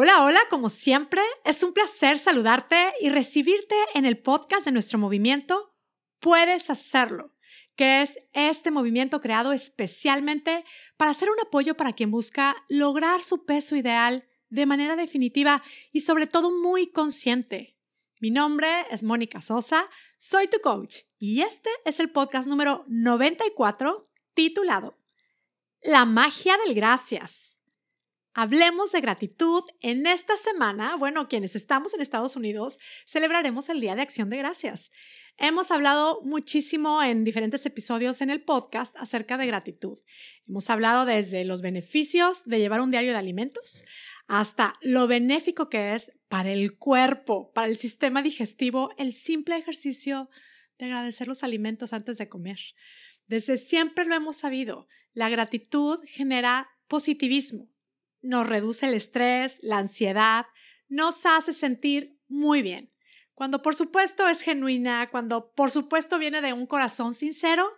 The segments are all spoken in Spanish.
Hola, hola, como siempre, es un placer saludarte y recibirte en el podcast de nuestro movimiento. Puedes hacerlo, que es este movimiento creado especialmente para ser un apoyo para quien busca lograr su peso ideal de manera definitiva y sobre todo muy consciente. Mi nombre es Mónica Sosa, soy tu coach y este es el podcast número 94 titulado La magia del gracias. Hablemos de gratitud. En esta semana, bueno, quienes estamos en Estados Unidos, celebraremos el Día de Acción de Gracias. Hemos hablado muchísimo en diferentes episodios en el podcast acerca de gratitud. Hemos hablado desde los beneficios de llevar un diario de alimentos hasta lo benéfico que es para el cuerpo, para el sistema digestivo, el simple ejercicio de agradecer los alimentos antes de comer. Desde siempre lo hemos sabido, la gratitud genera positivismo, nos reduce el estrés, la ansiedad, nos hace sentir muy bien. Cuando por supuesto es genuina, cuando por supuesto viene de un corazón sincero,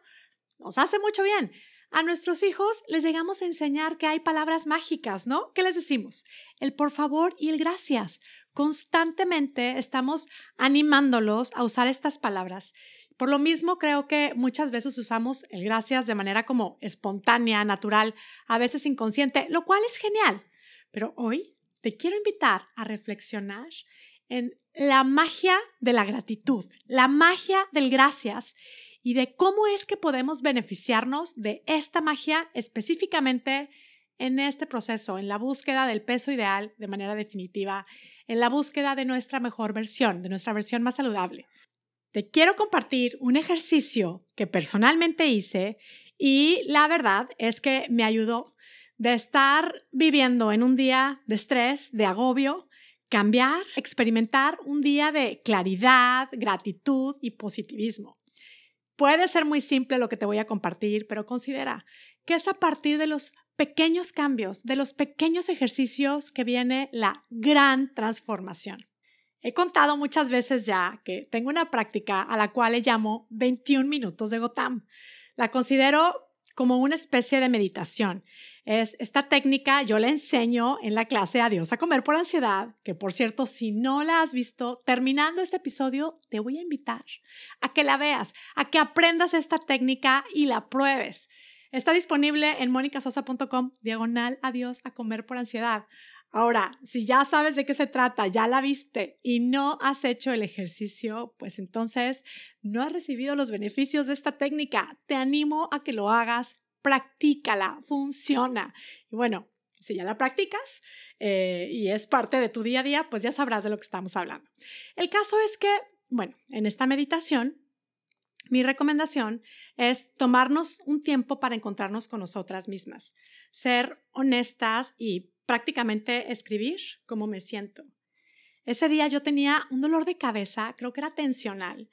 nos hace mucho bien. A nuestros hijos les llegamos a enseñar que hay palabras mágicas, ¿no? ¿Qué les decimos? El por favor y el gracias. Constantemente estamos animándolos a usar estas palabras. Por lo mismo, creo que muchas veces usamos el gracias de manera como espontánea, natural, a veces inconsciente, lo cual es genial. Pero hoy te quiero invitar a reflexionar en la magia de la gratitud, la magia del gracias y de cómo es que podemos beneficiarnos de esta magia específicamente en este proceso, en la búsqueda del peso ideal de manera definitiva, en la búsqueda de nuestra mejor versión, de nuestra versión más saludable te quiero compartir un ejercicio que personalmente hice y la verdad es que me ayudó de estar viviendo en un día de estrés, de agobio, cambiar, experimentar un día de claridad, gratitud y positivismo. Puede ser muy simple lo que te voy a compartir, pero considera que es a partir de los pequeños cambios, de los pequeños ejercicios que viene la gran transformación. He contado muchas veces ya que tengo una práctica a la cual le llamo 21 minutos de Gotam. La considero como una especie de meditación. Es esta técnica, yo la enseño en la clase Adiós a comer por ansiedad, que por cierto, si no la has visto, terminando este episodio, te voy a invitar a que la veas, a que aprendas esta técnica y la pruebes. Está disponible en monicasosa.com, diagonal Adiós a comer por ansiedad. Ahora, si ya sabes de qué se trata, ya la viste y no has hecho el ejercicio, pues entonces no has recibido los beneficios de esta técnica. Te animo a que lo hagas, practícala, funciona. Y bueno, si ya la practicas eh, y es parte de tu día a día, pues ya sabrás de lo que estamos hablando. El caso es que, bueno, en esta meditación mi recomendación es tomarnos un tiempo para encontrarnos con nosotras mismas, ser honestas y prácticamente escribir cómo me siento. Ese día yo tenía un dolor de cabeza, creo que era tensional,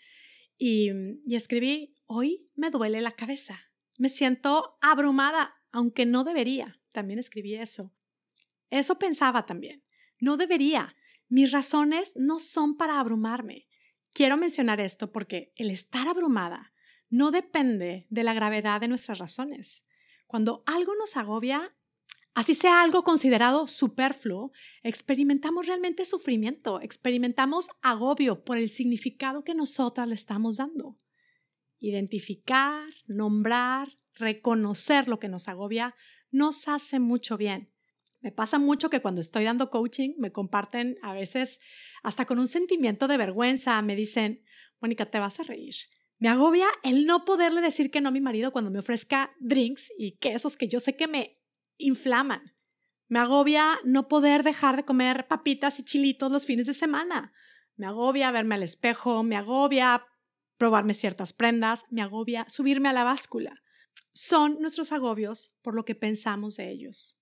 y, y escribí, hoy me duele la cabeza, me siento abrumada, aunque no debería. También escribí eso. Eso pensaba también. No debería. Mis razones no son para abrumarme. Quiero mencionar esto porque el estar abrumada no depende de la gravedad de nuestras razones. Cuando algo nos agobia, Así sea algo considerado superfluo, experimentamos realmente sufrimiento, experimentamos agobio por el significado que nosotras le estamos dando. Identificar, nombrar, reconocer lo que nos agobia nos hace mucho bien. Me pasa mucho que cuando estoy dando coaching me comparten a veces hasta con un sentimiento de vergüenza, me dicen, Mónica, te vas a reír. Me agobia el no poderle decir que no a mi marido cuando me ofrezca drinks y quesos que yo sé que me inflaman. Me agobia no poder dejar de comer papitas y chilitos los fines de semana. Me agobia verme al espejo, me agobia probarme ciertas prendas, me agobia subirme a la báscula. Son nuestros agobios por lo que pensamos de ellos.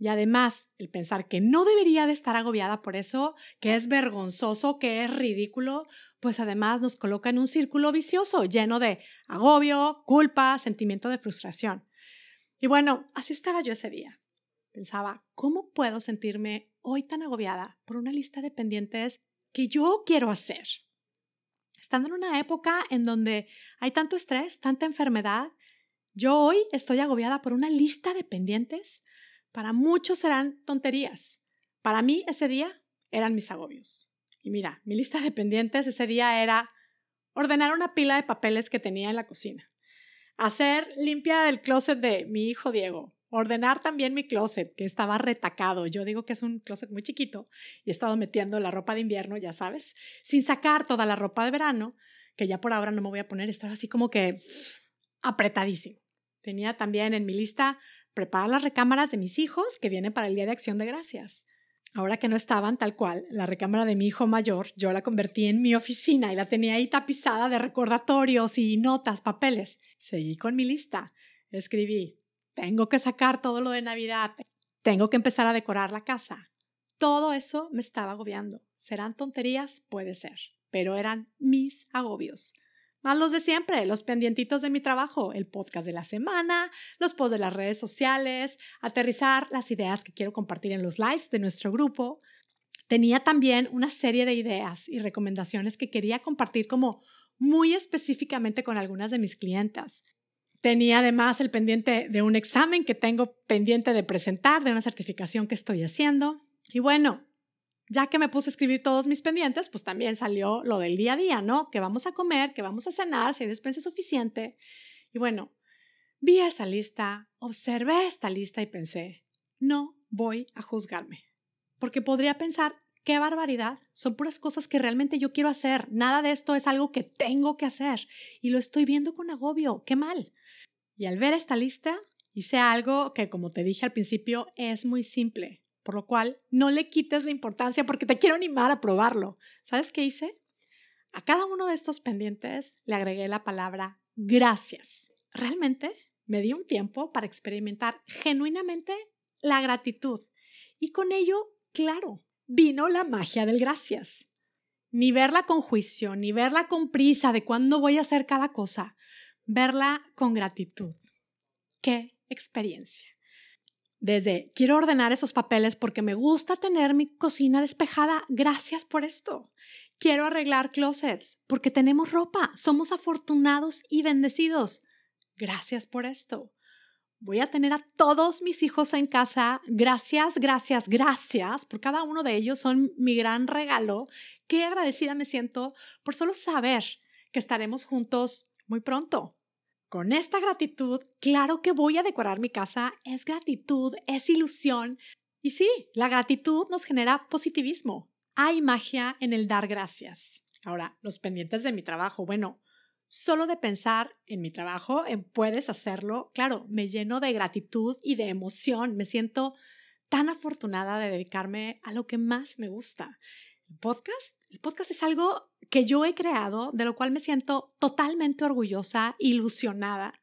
Y además, el pensar que no debería de estar agobiada por eso, que es vergonzoso, que es ridículo, pues además nos coloca en un círculo vicioso lleno de agobio, culpa, sentimiento de frustración. Y bueno, así estaba yo ese día. Pensaba, ¿cómo puedo sentirme hoy tan agobiada por una lista de pendientes que yo quiero hacer? Estando en una época en donde hay tanto estrés, tanta enfermedad, yo hoy estoy agobiada por una lista de pendientes. Para muchos serán tonterías, Para mí ese día eran mis agobios. Y mira, mi lista de pendientes ese día era ordenar una pila de papeles que tenía en la cocina, hacer limpia del closet de mi hijo Diego, ordenar también mi closet que estaba retacado. Yo digo que es un closet muy chiquito y he estado metiendo la ropa de invierno, ya sabes, sin sacar toda la ropa de verano, que ya por ahora no me voy a poner, estaba así como que apretadísimo. Tenía también en mi lista preparar las recámaras de mis hijos que vienen para el Día de Acción de Gracias. Ahora que no estaban tal cual, la recámara de mi hijo mayor, yo la convertí en mi oficina y la tenía ahí tapizada de recordatorios y notas, papeles. Seguí con mi lista. Escribí, tengo que sacar todo lo de Navidad, tengo que empezar a decorar la casa. Todo eso me estaba agobiando. ¿Serán tonterías? Puede ser, pero eran mis agobios. Más los de siempre, los pendientitos de mi trabajo, el podcast de la semana, los posts de las redes sociales, aterrizar las ideas que quiero compartir en los lives de nuestro grupo. Tenía también una serie de ideas y recomendaciones que quería compartir como muy específicamente con algunas de mis clientas. Tenía además el pendiente de un examen que tengo pendiente de presentar, de una certificación que estoy haciendo. Y bueno, ya que me puse a escribir todos mis pendientes, pues también salió lo del día a día, ¿no? Que vamos a comer, que vamos a cenar, si hay despensa suficiente. Y bueno, vi esa lista, observé esta lista y pensé, no voy a juzgarme. Porque podría pensar, qué barbaridad, son puras cosas que realmente yo quiero hacer. Nada de esto es algo que tengo que hacer. Y lo estoy viendo con agobio, qué mal. Y al ver esta lista, hice algo que, como te dije al principio, es muy simple por lo cual no le quites la importancia porque te quiero animar a probarlo. ¿Sabes qué hice? A cada uno de estos pendientes le agregué la palabra gracias. Realmente me di un tiempo para experimentar genuinamente la gratitud y con ello, claro, vino la magia del gracias. Ni verla con juicio, ni verla con prisa de cuándo voy a hacer cada cosa, verla con gratitud. ¡Qué experiencia! Desde quiero ordenar esos papeles porque me gusta tener mi cocina despejada. Gracias por esto. Quiero arreglar closets porque tenemos ropa. Somos afortunados y bendecidos. Gracias por esto. Voy a tener a todos mis hijos en casa. Gracias, gracias, gracias por cada uno de ellos. Son mi gran regalo. Qué agradecida me siento por solo saber que estaremos juntos muy pronto. Con esta gratitud, claro que voy a decorar mi casa. Es gratitud, es ilusión. Y sí, la gratitud nos genera positivismo. Hay magia en el dar gracias. Ahora, los pendientes de mi trabajo, bueno, solo de pensar en mi trabajo, en puedes hacerlo, claro, me lleno de gratitud y de emoción. Me siento tan afortunada de dedicarme a lo que más me gusta. El podcast, el podcast es algo que yo he creado, de lo cual me siento totalmente orgullosa, ilusionada.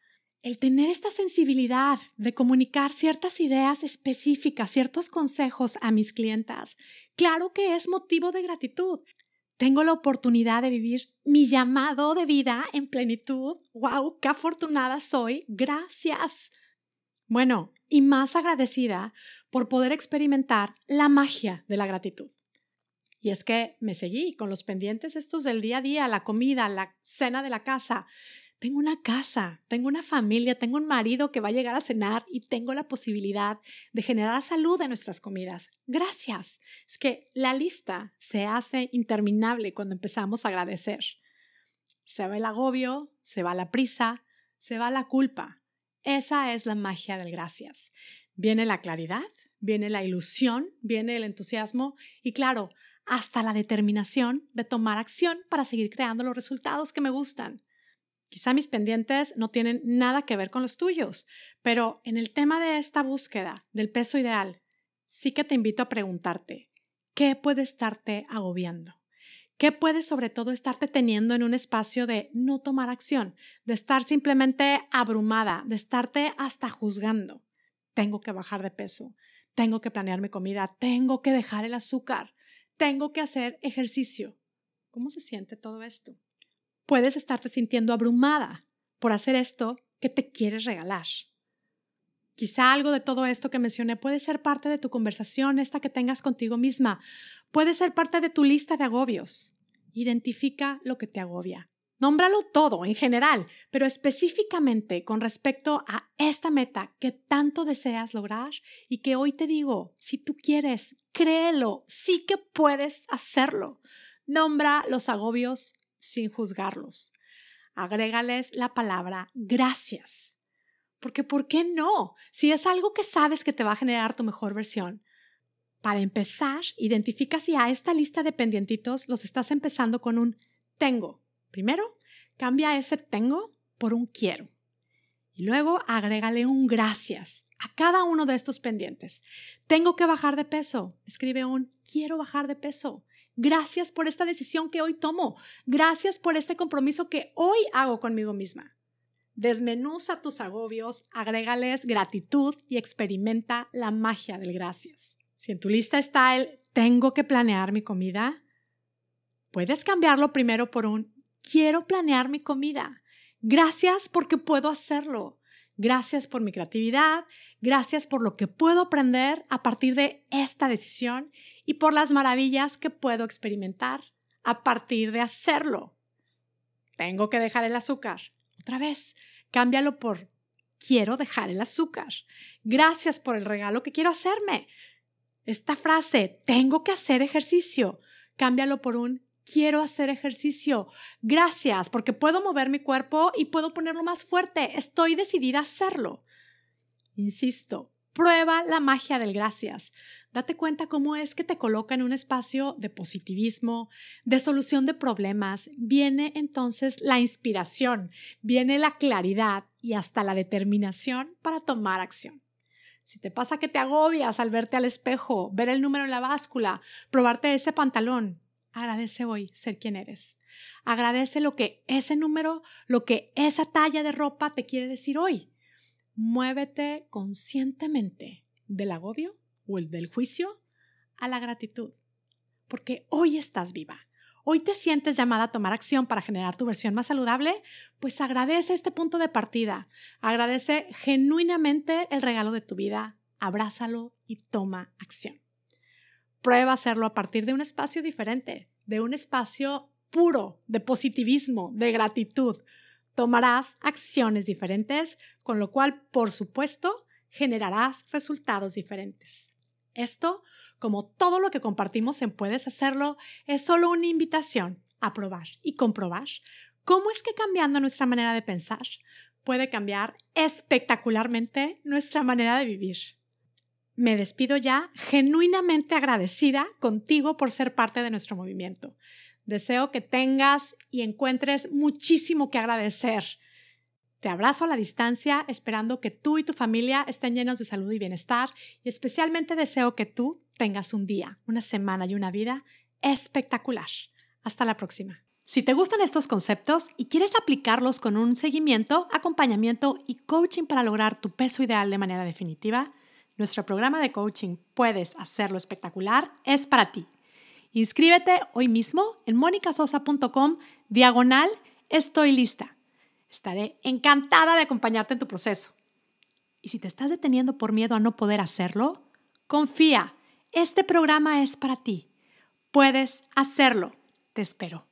El tener esta sensibilidad de comunicar ciertas ideas específicas, ciertos consejos a mis clientas, claro que es motivo de gratitud. Tengo la oportunidad de vivir mi llamado de vida en plenitud. ¡Wow! ¡Qué afortunada soy! Gracias. Bueno, y más agradecida por poder experimentar la magia de la gratitud. Y es que me seguí con los pendientes estos del día a día, la comida, la cena de la casa. Tengo una casa, tengo una familia, tengo un marido que va a llegar a cenar y tengo la posibilidad de generar salud en nuestras comidas. Gracias. Es que la lista se hace interminable cuando empezamos a agradecer. Se va el agobio, se va la prisa, se va la culpa. Esa es la magia del gracias. Viene la claridad, viene la ilusión, viene el entusiasmo y claro, hasta la determinación de tomar acción para seguir creando los resultados que me gustan. Quizá mis pendientes no tienen nada que ver con los tuyos, pero en el tema de esta búsqueda del peso ideal, sí que te invito a preguntarte, ¿qué puede estarte agobiando? ¿Qué puede sobre todo estarte teniendo en un espacio de no tomar acción, de estar simplemente abrumada, de estarte hasta juzgando? Tengo que bajar de peso, tengo que planear mi comida, tengo que dejar el azúcar, tengo que hacer ejercicio. ¿Cómo se siente todo esto? Puedes estarte sintiendo abrumada por hacer esto que te quieres regalar. Quizá algo de todo esto que mencioné puede ser parte de tu conversación, esta que tengas contigo misma. Puede ser parte de tu lista de agobios. Identifica lo que te agobia. Nómbralo todo en general, pero específicamente con respecto a esta meta que tanto deseas lograr y que hoy te digo, si tú quieres, créelo, sí que puedes hacerlo. Nombra los agobios sin juzgarlos. Agrégales la palabra gracias. Porque ¿por qué no? Si es algo que sabes que te va a generar tu mejor versión. Para empezar, identifica si a esta lista de pendientitos los estás empezando con un tengo Primero, cambia ese tengo por un quiero. Y luego agrégale un gracias a cada uno de estos pendientes. Tengo que bajar de peso. Escribe un quiero bajar de peso. Gracias por esta decisión que hoy tomo. Gracias por este compromiso que hoy hago conmigo misma. Desmenuza tus agobios, agrégales gratitud y experimenta la magia del gracias. Si en tu lista está el tengo que planear mi comida, puedes cambiarlo primero por un quiero planear mi comida. Gracias porque puedo hacerlo. Gracias por mi creatividad, gracias por lo que puedo aprender a partir de esta decisión y por las maravillas que puedo experimentar a partir de hacerlo. Tengo que dejar el azúcar. Otra vez, cámbialo por quiero dejar el azúcar. Gracias por el regalo que quiero hacerme. Esta frase, tengo que hacer ejercicio, cámbialo por un quiero hacer ejercicio. Gracias, porque puedo mover mi cuerpo y puedo ponerlo más fuerte. Estoy decidida a hacerlo. Insisto, prueba la magia del gracias. Date cuenta cómo es que te coloca en un espacio de positivismo, de solución de problemas. Viene entonces la inspiración, viene la claridad y hasta la determinación para tomar acción. Si te pasa que te agobias al verte al espejo, ver el número en la báscula, probarte ese pantalón, Agradece hoy ser quien eres. Agradece lo que ese número, lo que esa talla de ropa te quiere decir hoy. Muévete conscientemente del agobio o el del juicio a la gratitud. Porque hoy estás viva. Hoy te sientes llamada a tomar acción para generar tu versión más saludable, pues agradece este punto de partida. Agradece genuinamente el regalo de tu vida. Abrázalo y toma acción. Prueba hacerlo a partir de un espacio diferente, de un espacio puro, de positivismo, de gratitud. Tomarás acciones diferentes, con lo cual, por supuesto, generarás resultados diferentes. Esto, como todo lo que compartimos en Puedes Hacerlo, es solo una invitación a probar y comprobar cómo es que cambiando nuestra manera de pensar puede cambiar espectacularmente nuestra manera de vivir me despido ya genuinamente agradecida contigo por ser parte de nuestro movimiento. Deseo que tengas y encuentres muchísimo que agradecer. Te abrazo a la distancia, esperando que tú y tu familia estén llenos de salud y bienestar, y especialmente deseo que tú tengas un día, una semana y una vida espectacular. Hasta la próxima. Si te gustan estos conceptos y quieres aplicarlos con un seguimiento, acompañamiento y coaching para lograr tu peso ideal de manera definitiva, nuestro programa de coaching Puedes hacerlo espectacular es para ti. Inscríbete hoy mismo en monicasosa.com diagonal estoy lista. Estaré encantada de acompañarte en tu proceso. Y si te estás deteniendo por miedo a no poder hacerlo, confía, este programa es para ti. Puedes hacerlo. Te espero.